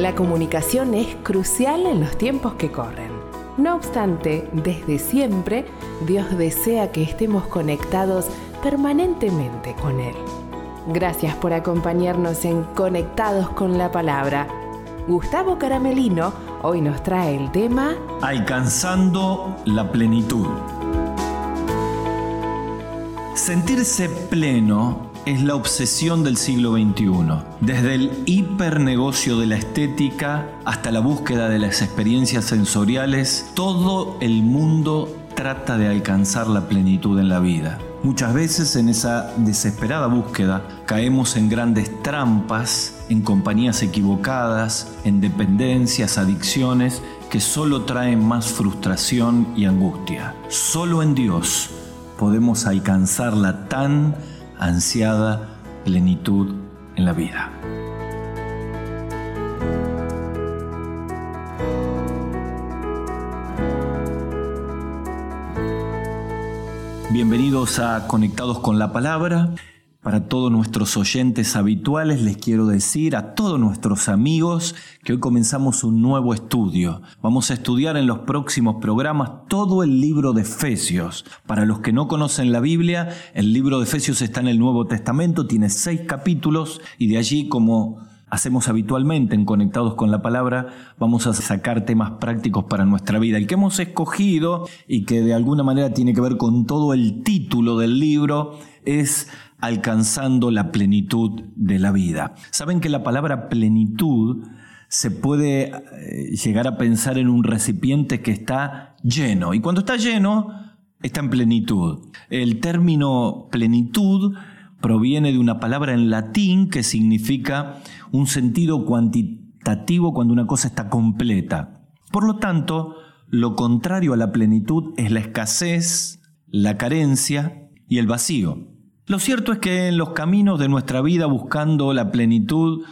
La comunicación es crucial en los tiempos que corren. No obstante, desde siempre, Dios desea que estemos conectados permanentemente con Él. Gracias por acompañarnos en Conectados con la Palabra. Gustavo Caramelino hoy nos trae el tema Alcanzando la plenitud. Sentirse pleno es la obsesión del siglo XXI. Desde el hipernegocio de la estética hasta la búsqueda de las experiencias sensoriales, todo el mundo trata de alcanzar la plenitud en la vida. Muchas veces en esa desesperada búsqueda caemos en grandes trampas, en compañías equivocadas, en dependencias, adicciones que solo traen más frustración y angustia. Solo en Dios podemos alcanzar la tan ansiada plenitud en la vida. Bienvenidos a Conectados con la Palabra. Para todos nuestros oyentes habituales les quiero decir a todos nuestros amigos que hoy comenzamos un nuevo estudio. Vamos a estudiar en los próximos programas todo el libro de Efesios. Para los que no conocen la Biblia, el libro de Efesios está en el Nuevo Testamento, tiene seis capítulos y de allí como hacemos habitualmente en Conectados con la Palabra, vamos a sacar temas prácticos para nuestra vida. El que hemos escogido y que de alguna manera tiene que ver con todo el título del libro es alcanzando la plenitud de la vida. Saben que la palabra plenitud se puede eh, llegar a pensar en un recipiente que está lleno. Y cuando está lleno, está en plenitud. El término plenitud proviene de una palabra en latín que significa un sentido cuantitativo cuando una cosa está completa. Por lo tanto, lo contrario a la plenitud es la escasez, la carencia y el vacío. Lo cierto es que en los caminos de nuestra vida buscando la plenitud,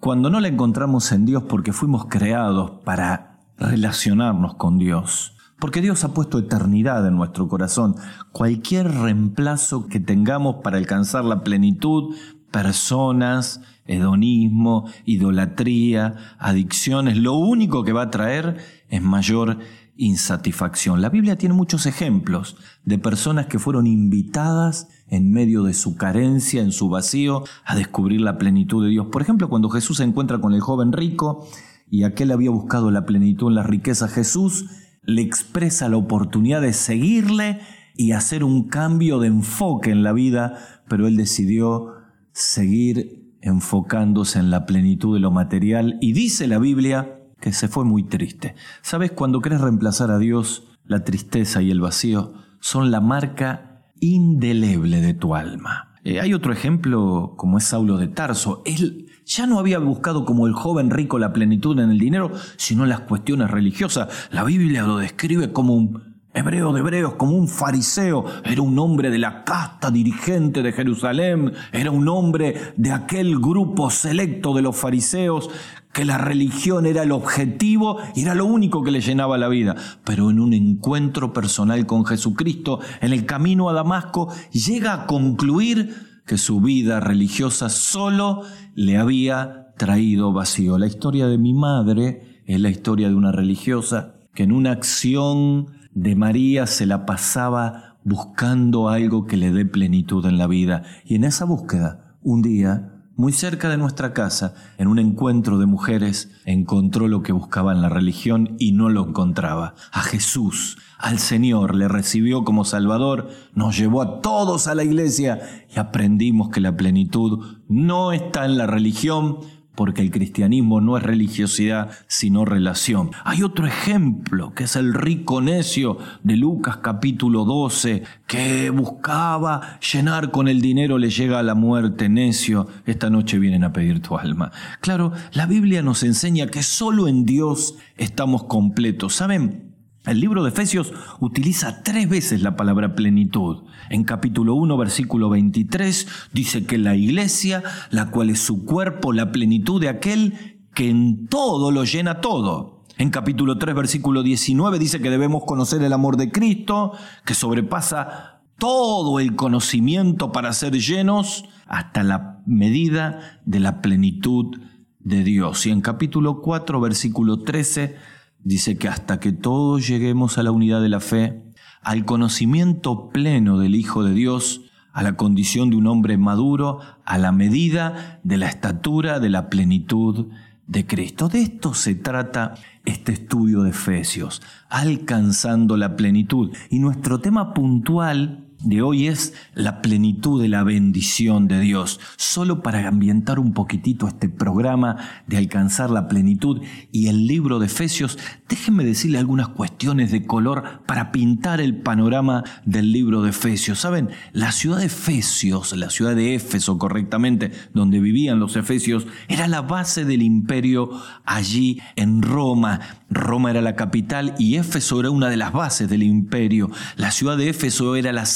cuando no la encontramos en Dios porque fuimos creados para relacionarnos con Dios, porque Dios ha puesto eternidad en nuestro corazón, cualquier reemplazo que tengamos para alcanzar la plenitud, personas, hedonismo, idolatría, adicciones, lo único que va a traer es mayor insatisfacción. La Biblia tiene muchos ejemplos de personas que fueron invitadas en medio de su carencia, en su vacío, a descubrir la plenitud de Dios. Por ejemplo, cuando Jesús se encuentra con el joven rico y aquel había buscado la plenitud en la riqueza, Jesús le expresa la oportunidad de seguirle y hacer un cambio de enfoque en la vida, pero él decidió seguir enfocándose en la plenitud de lo material y dice la Biblia que se fue muy triste. ¿Sabes? Cuando querés reemplazar a Dios, la tristeza y el vacío son la marca indeleble de tu alma. Eh, hay otro ejemplo como es Saulo de Tarso. Él ya no había buscado como el joven rico la plenitud en el dinero, sino las cuestiones religiosas. La Biblia lo describe como un hebreo de hebreos, como un fariseo, era un hombre de la casta dirigente de Jerusalén, era un hombre de aquel grupo selecto de los fariseos que la religión era el objetivo y era lo único que le llenaba la vida. Pero en un encuentro personal con Jesucristo, en el camino a Damasco, llega a concluir que su vida religiosa solo le había traído vacío. La historia de mi madre es la historia de una religiosa que en una acción de María se la pasaba buscando algo que le dé plenitud en la vida. Y en esa búsqueda, un día, muy cerca de nuestra casa, en un encuentro de mujeres, encontró lo que buscaba en la religión y no lo encontraba. A Jesús, al Señor, le recibió como Salvador, nos llevó a todos a la iglesia y aprendimos que la plenitud no está en la religión, porque el cristianismo no es religiosidad, sino relación. Hay otro ejemplo, que es el rico necio de Lucas capítulo 12, que buscaba llenar con el dinero, le llega a la muerte, necio, esta noche vienen a pedir tu alma. Claro, la Biblia nos enseña que solo en Dios estamos completos. ¿Saben? El libro de Efesios utiliza tres veces la palabra plenitud. En capítulo 1, versículo 23, dice que la iglesia, la cual es su cuerpo, la plenitud de aquel que en todo lo llena todo. En capítulo 3, versículo 19, dice que debemos conocer el amor de Cristo, que sobrepasa todo el conocimiento para ser llenos hasta la medida de la plenitud de Dios. Y en capítulo 4, versículo 13, dice que hasta que todos lleguemos a la unidad de la fe, al conocimiento pleno del Hijo de Dios, a la condición de un hombre maduro, a la medida de la estatura de la plenitud de Cristo. De esto se trata este estudio de Efesios, alcanzando la plenitud. Y nuestro tema puntual de hoy es la plenitud de la bendición de Dios. Solo para ambientar un poquitito este programa de alcanzar la plenitud y el libro de Efesios, déjenme decirle algunas cuestiones de color para pintar el panorama del libro de Efesios. Saben, la ciudad de Efesios, la ciudad de Éfeso correctamente, donde vivían los Efesios, era la base del imperio allí en Roma. Roma era la capital y Éfeso era una de las bases del imperio. La ciudad de Éfeso era la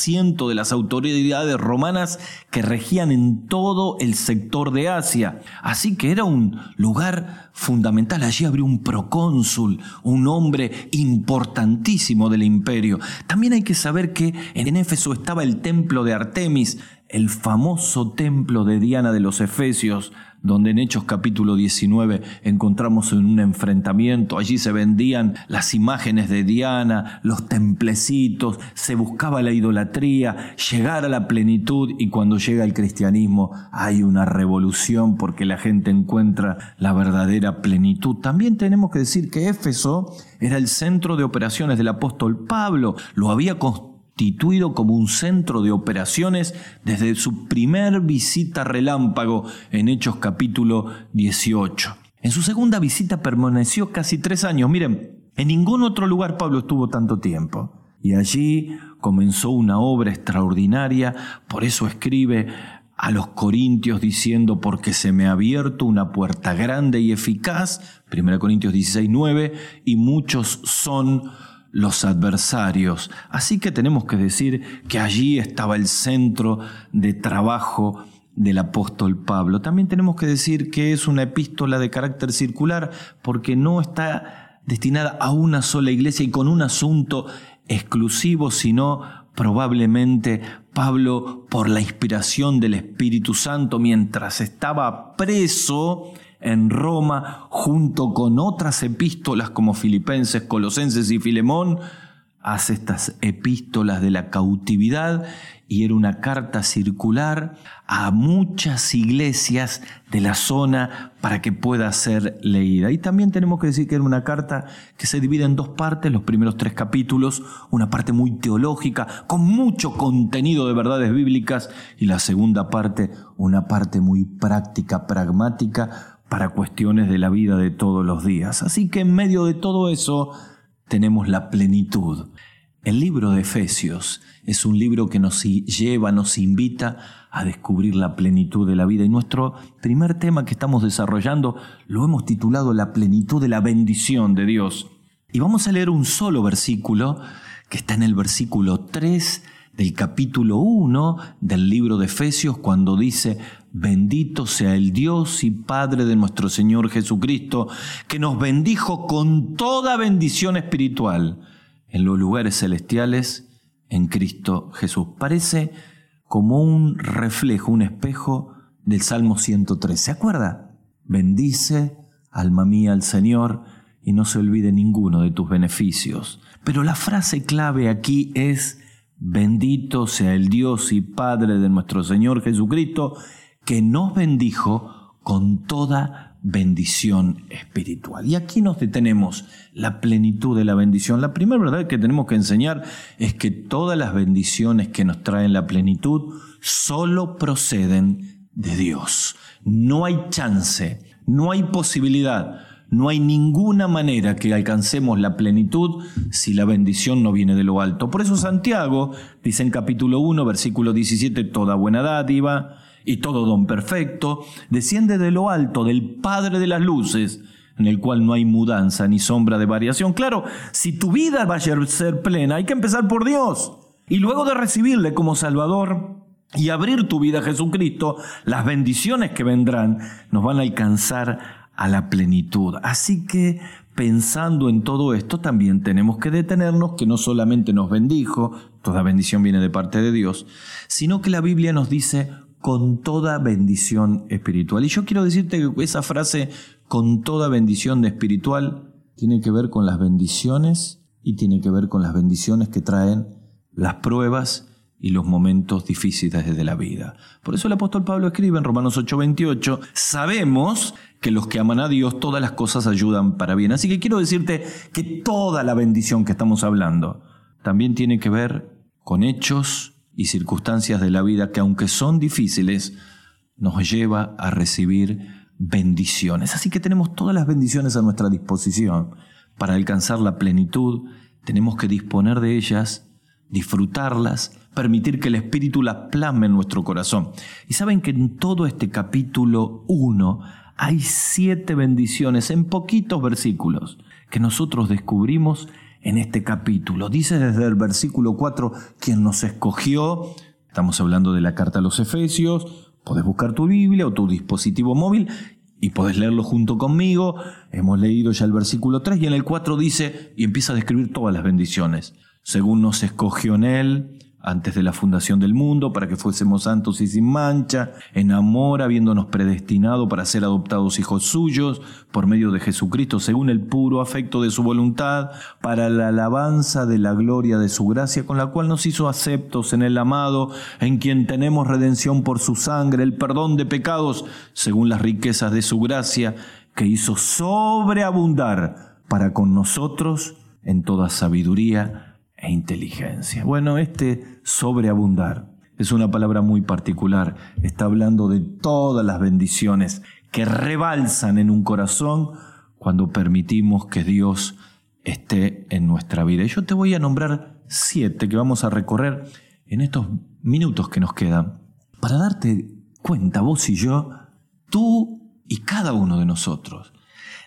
de las autoridades romanas que regían en todo el sector de Asia. Así que era un lugar fundamental. Allí habría un procónsul, un hombre importantísimo del imperio. También hay que saber que en Éfeso estaba el templo de Artemis, el famoso templo de Diana de los Efesios, donde en Hechos capítulo 19 encontramos en un enfrentamiento, allí se vendían las imágenes de Diana, los templecitos, se buscaba la idolatría, llegar a la plenitud y cuando llega el cristianismo hay una revolución porque la gente encuentra la verdadera plenitud. También tenemos que decir que Éfeso era el centro de operaciones del apóstol Pablo, lo había construido como un centro de operaciones desde su primer visita relámpago en Hechos capítulo 18. En su segunda visita permaneció casi tres años. Miren, en ningún otro lugar Pablo estuvo tanto tiempo. Y allí comenzó una obra extraordinaria, por eso escribe a los corintios diciendo, porque se me ha abierto una puerta grande y eficaz, 1 Corintios 16, 9, y muchos son los adversarios. Así que tenemos que decir que allí estaba el centro de trabajo del apóstol Pablo. También tenemos que decir que es una epístola de carácter circular porque no está destinada a una sola iglesia y con un asunto exclusivo, sino probablemente Pablo, por la inspiración del Espíritu Santo, mientras estaba preso, en Roma junto con otras epístolas como Filipenses, Colosenses y Filemón, hace estas epístolas de la cautividad y era una carta circular a muchas iglesias de la zona para que pueda ser leída. Y también tenemos que decir que era una carta que se divide en dos partes, los primeros tres capítulos, una parte muy teológica, con mucho contenido de verdades bíblicas, y la segunda parte, una parte muy práctica, pragmática, para cuestiones de la vida de todos los días. Así que en medio de todo eso tenemos la plenitud. El libro de Efesios es un libro que nos lleva, nos invita a descubrir la plenitud de la vida. Y nuestro primer tema que estamos desarrollando lo hemos titulado La plenitud de la bendición de Dios. Y vamos a leer un solo versículo que está en el versículo 3 del capítulo 1 del libro de Efesios cuando dice, bendito sea el Dios y Padre de nuestro Señor Jesucristo, que nos bendijo con toda bendición espiritual en los lugares celestiales en Cristo Jesús. Parece como un reflejo, un espejo del Salmo 103. ¿Se acuerda? Bendice, alma mía, al Señor y no se olvide ninguno de tus beneficios. Pero la frase clave aquí es, Bendito sea el Dios y Padre de nuestro Señor Jesucristo, que nos bendijo con toda bendición espiritual. Y aquí nos detenemos la plenitud de la bendición. La primera verdad que tenemos que enseñar es que todas las bendiciones que nos traen la plenitud solo proceden de Dios. No hay chance, no hay posibilidad no hay ninguna manera que alcancemos la plenitud si la bendición no viene de lo alto. Por eso Santiago dice en capítulo 1, versículo 17, toda buena dádiva y todo don perfecto desciende de lo alto, del Padre de las Luces, en el cual no hay mudanza ni sombra de variación. Claro, si tu vida va a ser plena, hay que empezar por Dios. Y luego de recibirle como Salvador, y abrir tu vida a Jesucristo, las bendiciones que vendrán nos van a alcanzar a la plenitud. Así que pensando en todo esto también tenemos que detenernos que no solamente nos bendijo, toda bendición viene de parte de Dios, sino que la Biblia nos dice con toda bendición espiritual. Y yo quiero decirte que esa frase, con toda bendición espiritual, tiene que ver con las bendiciones y tiene que ver con las bendiciones que traen las pruebas y los momentos difíciles de la vida. Por eso el apóstol Pablo escribe en Romanos 8:28, sabemos que los que aman a Dios todas las cosas ayudan para bien. Así que quiero decirte que toda la bendición que estamos hablando también tiene que ver con hechos y circunstancias de la vida que aunque son difíciles, nos lleva a recibir bendiciones. Así que tenemos todas las bendiciones a nuestra disposición. Para alcanzar la plenitud, tenemos que disponer de ellas, disfrutarlas, permitir que el Espíritu las plasme en nuestro corazón. Y saben que en todo este capítulo 1 hay siete bendiciones en poquitos versículos que nosotros descubrimos en este capítulo. Dice desde el versículo 4, quien nos escogió, estamos hablando de la carta a los Efesios, podés buscar tu Biblia o tu dispositivo móvil y podés leerlo junto conmigo. Hemos leído ya el versículo 3 y en el 4 dice, y empieza a describir todas las bendiciones. Según nos escogió en él antes de la fundación del mundo, para que fuésemos santos y sin mancha, en amor habiéndonos predestinado para ser adoptados hijos suyos, por medio de Jesucristo, según el puro afecto de su voluntad, para la alabanza de la gloria de su gracia, con la cual nos hizo aceptos en el amado, en quien tenemos redención por su sangre, el perdón de pecados, según las riquezas de su gracia, que hizo sobreabundar para con nosotros en toda sabiduría, e inteligencia. Bueno, este sobreabundar es una palabra muy particular. Está hablando de todas las bendiciones que rebalsan en un corazón cuando permitimos que Dios esté en nuestra vida. Y yo te voy a nombrar siete que vamos a recorrer en estos minutos que nos quedan para darte cuenta, vos y yo, tú y cada uno de nosotros,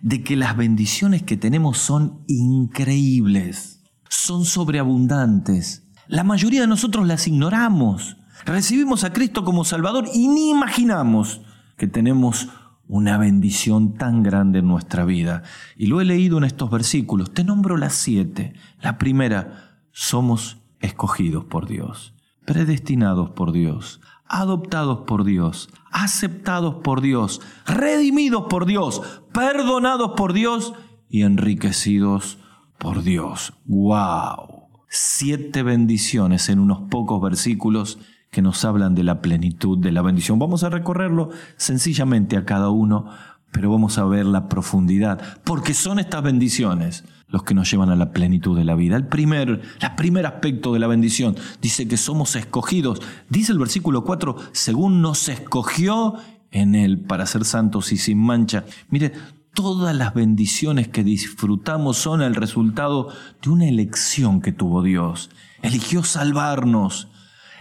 de que las bendiciones que tenemos son increíbles son sobreabundantes. La mayoría de nosotros las ignoramos. Recibimos a Cristo como Salvador y ni imaginamos que tenemos una bendición tan grande en nuestra vida. Y lo he leído en estos versículos. Te nombro las siete. La primera, somos escogidos por Dios, predestinados por Dios, adoptados por Dios, aceptados por Dios, redimidos por Dios, perdonados por Dios y enriquecidos por Dios, wow. Siete bendiciones en unos pocos versículos que nos hablan de la plenitud de la bendición. Vamos a recorrerlo sencillamente a cada uno, pero vamos a ver la profundidad, porque son estas bendiciones los que nos llevan a la plenitud de la vida. El primer, el primer aspecto de la bendición dice que somos escogidos. Dice el versículo 4, según nos escogió en Él para ser santos y sin mancha. Mire, Todas las bendiciones que disfrutamos son el resultado de una elección que tuvo Dios. Eligió salvarnos,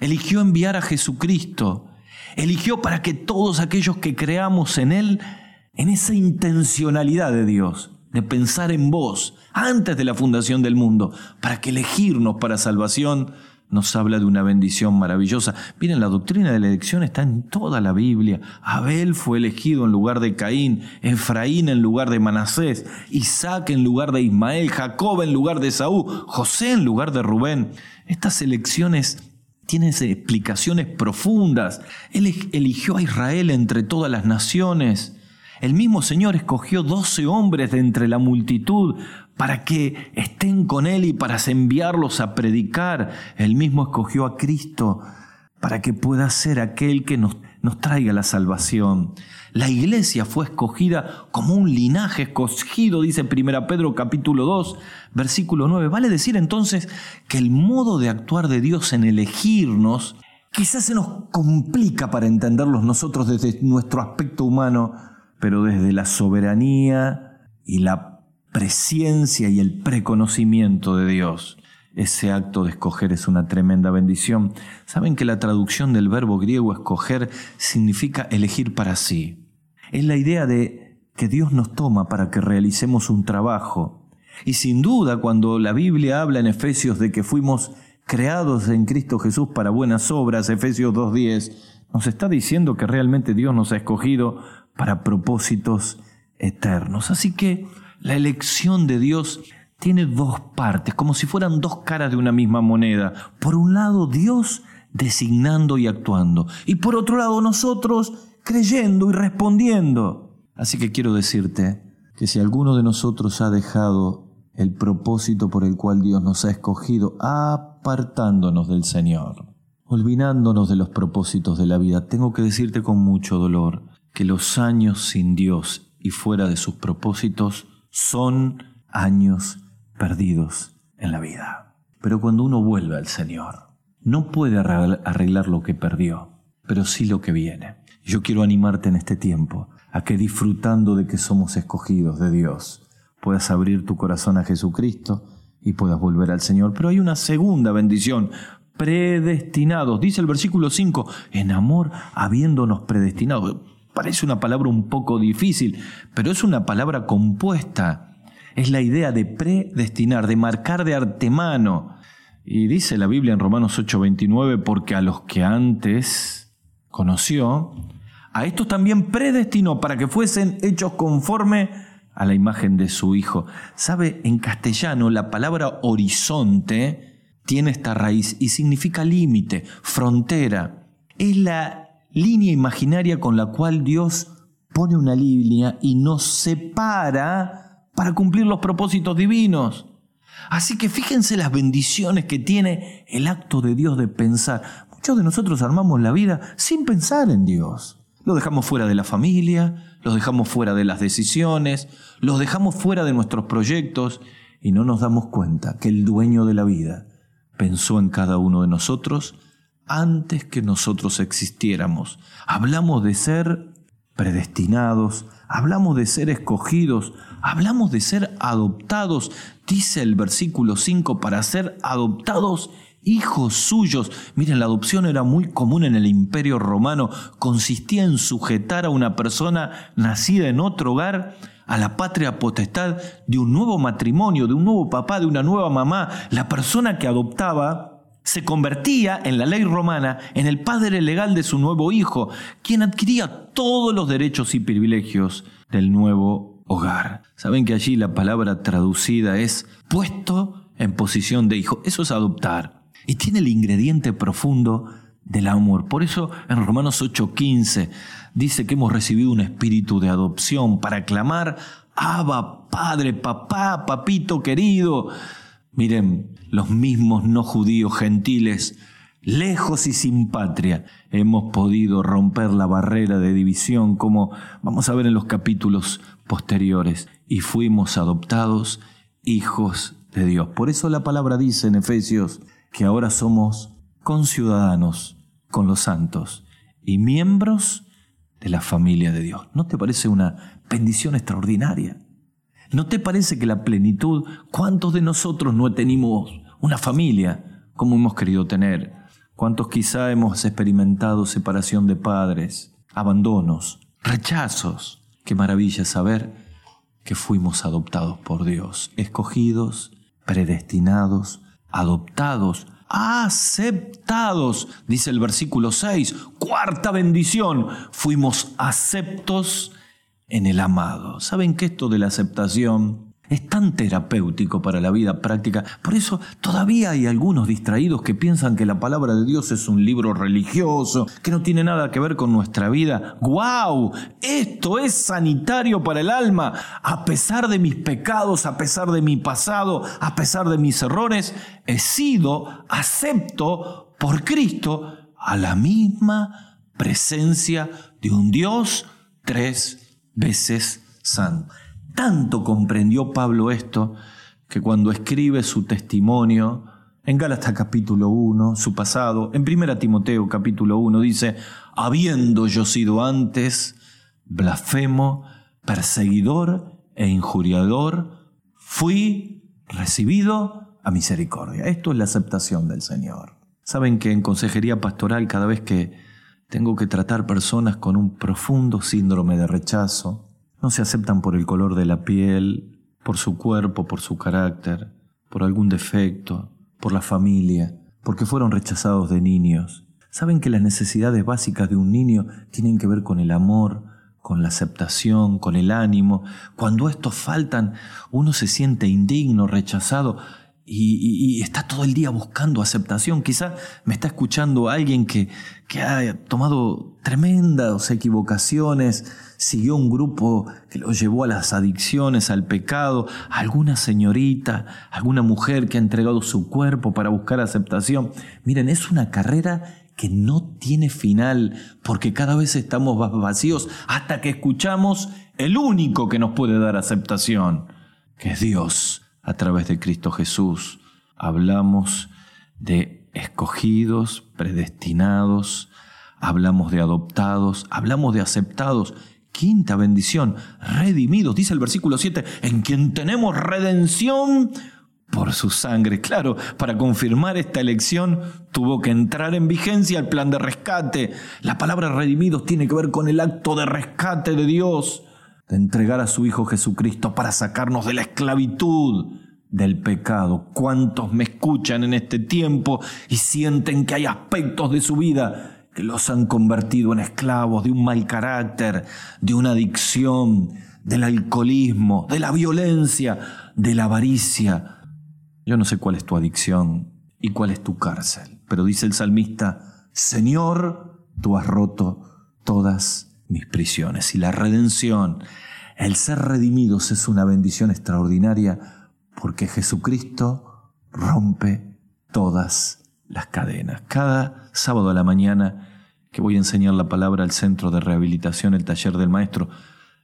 eligió enviar a Jesucristo, eligió para que todos aquellos que creamos en Él, en esa intencionalidad de Dios, de pensar en vos antes de la fundación del mundo, para que elegirnos para salvación, nos habla de una bendición maravillosa. Miren, la doctrina de la elección está en toda la Biblia. Abel fue elegido en lugar de Caín, Efraín en lugar de Manasés, Isaac en lugar de Ismael, Jacob en lugar de Saúl, José en lugar de Rubén. Estas elecciones tienen explicaciones profundas. Él eligió a Israel entre todas las naciones. El mismo Señor escogió doce hombres de entre la multitud para que estén con Él y para enviarlos a predicar. Él mismo escogió a Cristo para que pueda ser aquel que nos, nos traiga la salvación. La iglesia fue escogida como un linaje escogido, dice 1 Pedro capítulo 2, versículo 9. Vale decir entonces que el modo de actuar de Dios en elegirnos quizás se nos complica para entenderlos nosotros desde nuestro aspecto humano, pero desde la soberanía y la presciencia y el preconocimiento de Dios. Ese acto de escoger es una tremenda bendición. Saben que la traducción del verbo griego escoger significa elegir para sí. Es la idea de que Dios nos toma para que realicemos un trabajo. Y sin duda, cuando la Biblia habla en Efesios de que fuimos creados en Cristo Jesús para buenas obras, Efesios 2.10, nos está diciendo que realmente Dios nos ha escogido para propósitos eternos. Así que la elección de Dios tiene dos partes, como si fueran dos caras de una misma moneda. Por un lado, Dios designando y actuando. Y por otro lado nosotros creyendo y respondiendo. Así que quiero decirte que si alguno de nosotros ha dejado el propósito por el cual Dios nos ha escogido, apartándonos del Señor, olvidándonos de los propósitos de la vida, tengo que decirte con mucho dolor que los años sin Dios y fuera de sus propósitos son años perdidos en la vida. Pero cuando uno vuelve al Señor, no puede arreglar lo que perdió, pero sí lo que viene. Yo quiero animarte en este tiempo a que disfrutando de que somos escogidos de Dios, puedas abrir tu corazón a Jesucristo y puedas volver al Señor. Pero hay una segunda bendición, predestinados. Dice el versículo 5, en amor habiéndonos predestinado. Parece una palabra un poco difícil, pero es una palabra compuesta. Es la idea de predestinar, de marcar de artemano. Y dice la Biblia en Romanos 8:29, porque a los que antes conoció, a estos también predestinó para que fuesen hechos conforme a la imagen de su Hijo. ¿Sabe? En castellano la palabra horizonte tiene esta raíz y significa límite, frontera. Es la línea imaginaria con la cual Dios pone una línea y nos separa para cumplir los propósitos divinos. Así que fíjense las bendiciones que tiene el acto de Dios de pensar. Muchos de nosotros armamos la vida sin pensar en Dios. Lo dejamos fuera de la familia, los dejamos fuera de las decisiones, los dejamos fuera de nuestros proyectos y no nos damos cuenta que el dueño de la vida pensó en cada uno de nosotros antes que nosotros existiéramos. Hablamos de ser predestinados, hablamos de ser escogidos, hablamos de ser adoptados, dice el versículo 5, para ser adoptados hijos suyos. Miren, la adopción era muy común en el imperio romano, consistía en sujetar a una persona nacida en otro hogar a la patria potestad de un nuevo matrimonio, de un nuevo papá, de una nueva mamá. La persona que adoptaba se convertía en la ley romana en el padre legal de su nuevo hijo, quien adquiría todos los derechos y privilegios del nuevo hogar. Saben que allí la palabra traducida es puesto en posición de hijo. Eso es adoptar. Y tiene el ingrediente profundo del amor. Por eso en Romanos 8:15 dice que hemos recibido un espíritu de adopción para clamar, Abba, Padre, Papá, Papito querido. Miren, los mismos no judíos gentiles, lejos y sin patria, hemos podido romper la barrera de división, como vamos a ver en los capítulos posteriores, y fuimos adoptados hijos de Dios. Por eso la palabra dice en Efesios que ahora somos conciudadanos con los santos y miembros de la familia de Dios. ¿No te parece una bendición extraordinaria? ¿No te parece que la plenitud, cuántos de nosotros no tenemos una familia como hemos querido tener? ¿Cuántos quizá hemos experimentado separación de padres, abandonos, rechazos? Qué maravilla saber que fuimos adoptados por Dios, escogidos, predestinados, adoptados, aceptados, dice el versículo 6, cuarta bendición, fuimos aceptos en el amado. ¿Saben que esto de la aceptación es tan terapéutico para la vida práctica? Por eso todavía hay algunos distraídos que piensan que la palabra de Dios es un libro religioso, que no tiene nada que ver con nuestra vida. ¡Guau! Esto es sanitario para el alma. A pesar de mis pecados, a pesar de mi pasado, a pesar de mis errores, he sido, acepto por Cristo a la misma presencia de un Dios tres veces santo. Tanto comprendió Pablo esto que cuando escribe su testimonio en Gálatas capítulo 1, su pasado, en 1 Timoteo capítulo 1 dice, habiendo yo sido antes blasfemo, perseguidor e injuriador, fui recibido a misericordia. Esto es la aceptación del Señor. Saben que en consejería pastoral cada vez que tengo que tratar personas con un profundo síndrome de rechazo. No se aceptan por el color de la piel, por su cuerpo, por su carácter, por algún defecto, por la familia, porque fueron rechazados de niños. Saben que las necesidades básicas de un niño tienen que ver con el amor, con la aceptación, con el ánimo. Cuando estos faltan, uno se siente indigno, rechazado. Y, está todo el día buscando aceptación. Quizá me está escuchando alguien que, que ha tomado tremendas equivocaciones, siguió un grupo que lo llevó a las adicciones, al pecado, alguna señorita, alguna mujer que ha entregado su cuerpo para buscar aceptación. Miren, es una carrera que no tiene final, porque cada vez estamos vacíos hasta que escuchamos el único que nos puede dar aceptación, que es Dios a través de Cristo Jesús. Hablamos de escogidos, predestinados, hablamos de adoptados, hablamos de aceptados. Quinta bendición, redimidos, dice el versículo 7, en quien tenemos redención por su sangre. Claro, para confirmar esta elección tuvo que entrar en vigencia el plan de rescate. La palabra redimidos tiene que ver con el acto de rescate de Dios de entregar a su Hijo Jesucristo para sacarnos de la esclavitud del pecado. ¿Cuántos me escuchan en este tiempo y sienten que hay aspectos de su vida que los han convertido en esclavos de un mal carácter, de una adicción, del alcoholismo, de la violencia, de la avaricia? Yo no sé cuál es tu adicción y cuál es tu cárcel, pero dice el salmista, Señor, tú has roto todas mis prisiones. Y la redención, el ser redimidos es una bendición extraordinaria porque Jesucristo rompe todas las cadenas. Cada sábado a la mañana que voy a enseñar la palabra al centro de rehabilitación, el taller del maestro,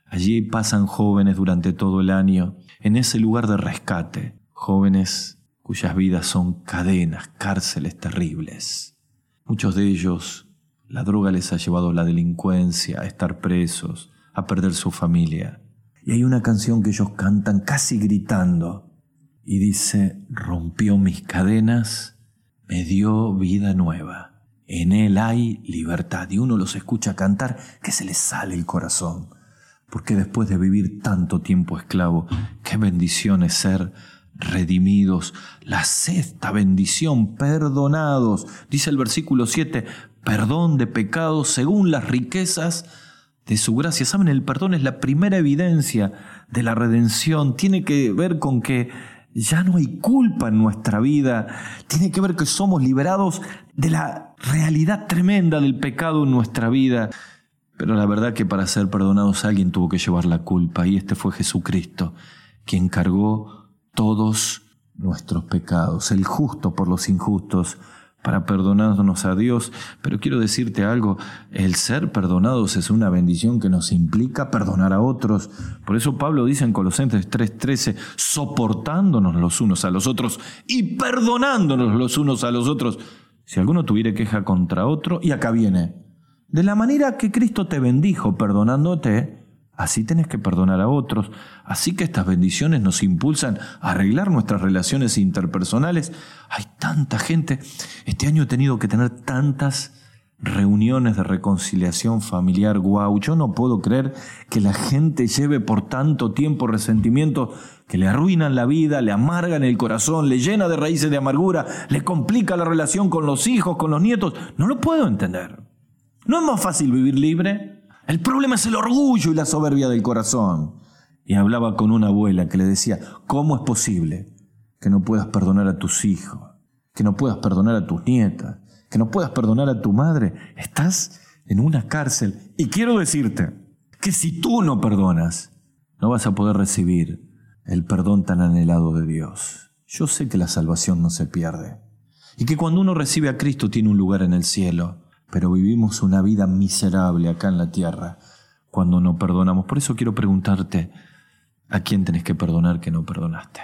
allí pasan jóvenes durante todo el año, en ese lugar de rescate, jóvenes cuyas vidas son cadenas, cárceles terribles. Muchos de ellos la droga les ha llevado a la delincuencia, a estar presos, a perder su familia. Y hay una canción que ellos cantan casi gritando y dice, rompió mis cadenas, me dio vida nueva. En él hay libertad. Y uno los escucha cantar que se les sale el corazón. Porque después de vivir tanto tiempo esclavo, qué bendición es ser redimidos. La sexta bendición, perdonados. Dice el versículo 7, perdón de pecados según las riquezas de su gracia. Saben, el perdón es la primera evidencia de la redención. Tiene que ver con que ya no hay culpa en nuestra vida. Tiene que ver que somos liberados de la realidad tremenda del pecado en nuestra vida. Pero la verdad que para ser perdonados alguien tuvo que llevar la culpa y este fue Jesucristo, quien cargó todos nuestros pecados, el justo por los injustos, para perdonarnos a Dios, pero quiero decirte algo, el ser perdonados es una bendición que nos implica perdonar a otros. Por eso Pablo dice en Colosenses 3:13, soportándonos los unos a los otros y perdonándonos los unos a los otros. Si alguno tuviera queja contra otro, y acá viene, de la manera que Cristo te bendijo perdonándote, Así tenés que perdonar a otros. Así que estas bendiciones nos impulsan a arreglar nuestras relaciones interpersonales. Hay tanta gente. Este año he tenido que tener tantas reuniones de reconciliación familiar. Wow, yo no puedo creer que la gente lleve por tanto tiempo resentimientos que le arruinan la vida, le amargan el corazón, le llena de raíces de amargura, le complica la relación con los hijos, con los nietos. No lo puedo entender. ¿No es más fácil vivir libre? El problema es el orgullo y la soberbia del corazón. Y hablaba con una abuela que le decía, ¿cómo es posible que no puedas perdonar a tus hijos, que no puedas perdonar a tus nietas, que no puedas perdonar a tu madre? Estás en una cárcel. Y quiero decirte que si tú no perdonas, no vas a poder recibir el perdón tan anhelado de Dios. Yo sé que la salvación no se pierde y que cuando uno recibe a Cristo tiene un lugar en el cielo pero vivimos una vida miserable acá en la tierra cuando no perdonamos. Por eso quiero preguntarte, ¿a quién tenés que perdonar que no perdonaste?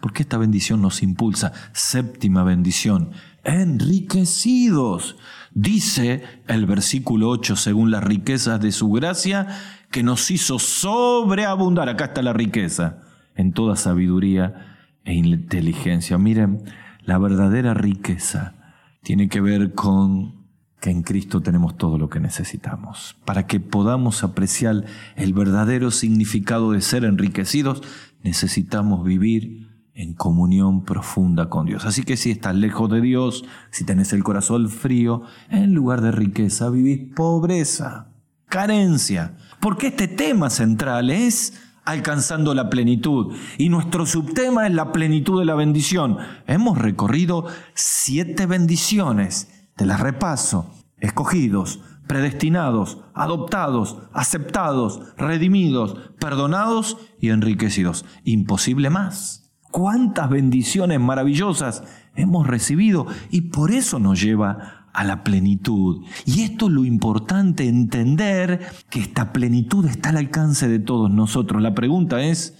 Porque esta bendición nos impulsa. Séptima bendición, enriquecidos. Dice el versículo 8, según las riquezas de su gracia, que nos hizo sobreabundar. Acá está la riqueza, en toda sabiduría e inteligencia. Miren, la verdadera riqueza tiene que ver con que en Cristo tenemos todo lo que necesitamos. Para que podamos apreciar el verdadero significado de ser enriquecidos, necesitamos vivir en comunión profunda con Dios. Así que si estás lejos de Dios, si tenés el corazón frío, en lugar de riqueza vivís pobreza, carencia. Porque este tema central es alcanzando la plenitud. Y nuestro subtema es la plenitud de la bendición. Hemos recorrido siete bendiciones. Te las repaso. Escogidos, predestinados, adoptados, aceptados, redimidos, perdonados y enriquecidos. Imposible más. ¿Cuántas bendiciones maravillosas hemos recibido? Y por eso nos lleva a la plenitud. Y esto es lo importante, entender que esta plenitud está al alcance de todos nosotros. La pregunta es,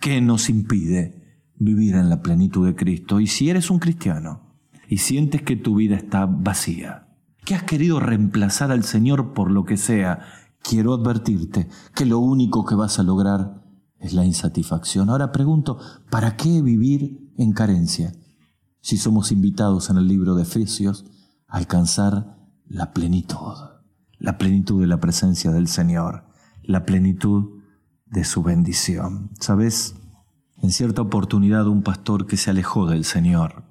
¿qué nos impide vivir en la plenitud de Cristo? Y si eres un cristiano y sientes que tu vida está vacía, que has querido reemplazar al Señor por lo que sea, quiero advertirte que lo único que vas a lograr es la insatisfacción. Ahora pregunto, ¿para qué vivir en carencia? Si somos invitados en el libro de Efesios, alcanzar la plenitud, la plenitud de la presencia del Señor, la plenitud de su bendición. ¿Sabes? En cierta oportunidad un pastor que se alejó del Señor,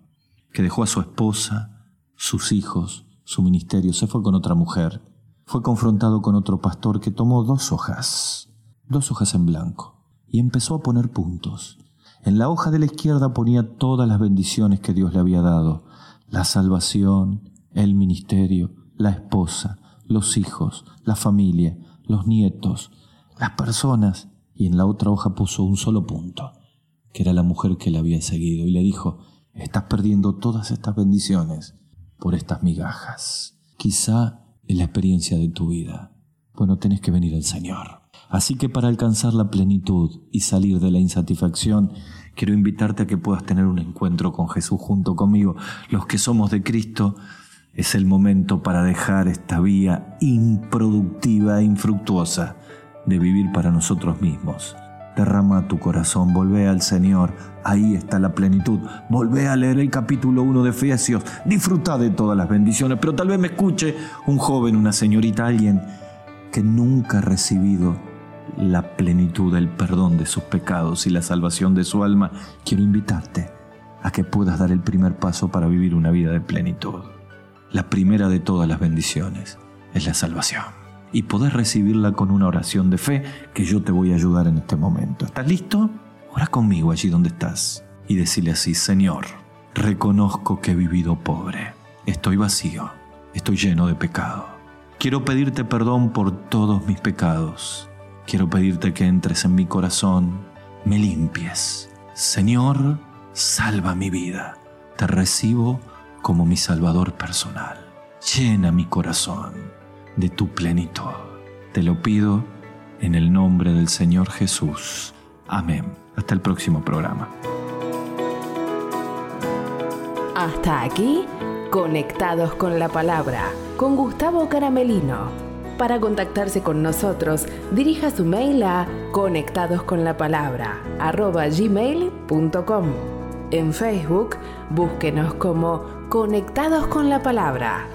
que dejó a su esposa, sus hijos, su ministerio, se fue con otra mujer, fue confrontado con otro pastor que tomó dos hojas, dos hojas en blanco, y empezó a poner puntos. En la hoja de la izquierda ponía todas las bendiciones que Dios le había dado, la salvación, el ministerio, la esposa, los hijos, la familia, los nietos, las personas, y en la otra hoja puso un solo punto, que era la mujer que le había seguido, y le dijo, estás perdiendo todas estas bendiciones por estas migajas. Quizá es la experiencia de tu vida. Bueno, tenés que venir al Señor. Así que para alcanzar la plenitud y salir de la insatisfacción, quiero invitarte a que puedas tener un encuentro con Jesús junto conmigo. Los que somos de Cristo, es el momento para dejar esta vía improductiva e infructuosa de vivir para nosotros mismos. Derrama tu corazón, volvé al Señor, ahí está la plenitud. Volvé a leer el capítulo 1 de Efesios, disfruta de todas las bendiciones, pero tal vez me escuche un joven, una señorita, alguien que nunca ha recibido la plenitud del perdón de sus pecados y la salvación de su alma. Quiero invitarte a que puedas dar el primer paso para vivir una vida de plenitud. La primera de todas las bendiciones es la salvación. Y podés recibirla con una oración de fe que yo te voy a ayudar en este momento. ¿Estás listo? Ora conmigo allí donde estás y decirle así, Señor, reconozco que he vivido pobre, estoy vacío, estoy lleno de pecado. Quiero pedirte perdón por todos mis pecados. Quiero pedirte que entres en mi corazón, me limpies. Señor, salva mi vida. Te recibo como mi Salvador personal. Llena mi corazón de tu plenitud. Te lo pido en el nombre del Señor Jesús. Amén. Hasta el próximo programa. Hasta aquí, conectados con la palabra, con Gustavo Caramelino. Para contactarse con nosotros, dirija su mail a conectadosconlapalabra@gmail.com. En Facebook, búsquenos como Conectados con la Palabra.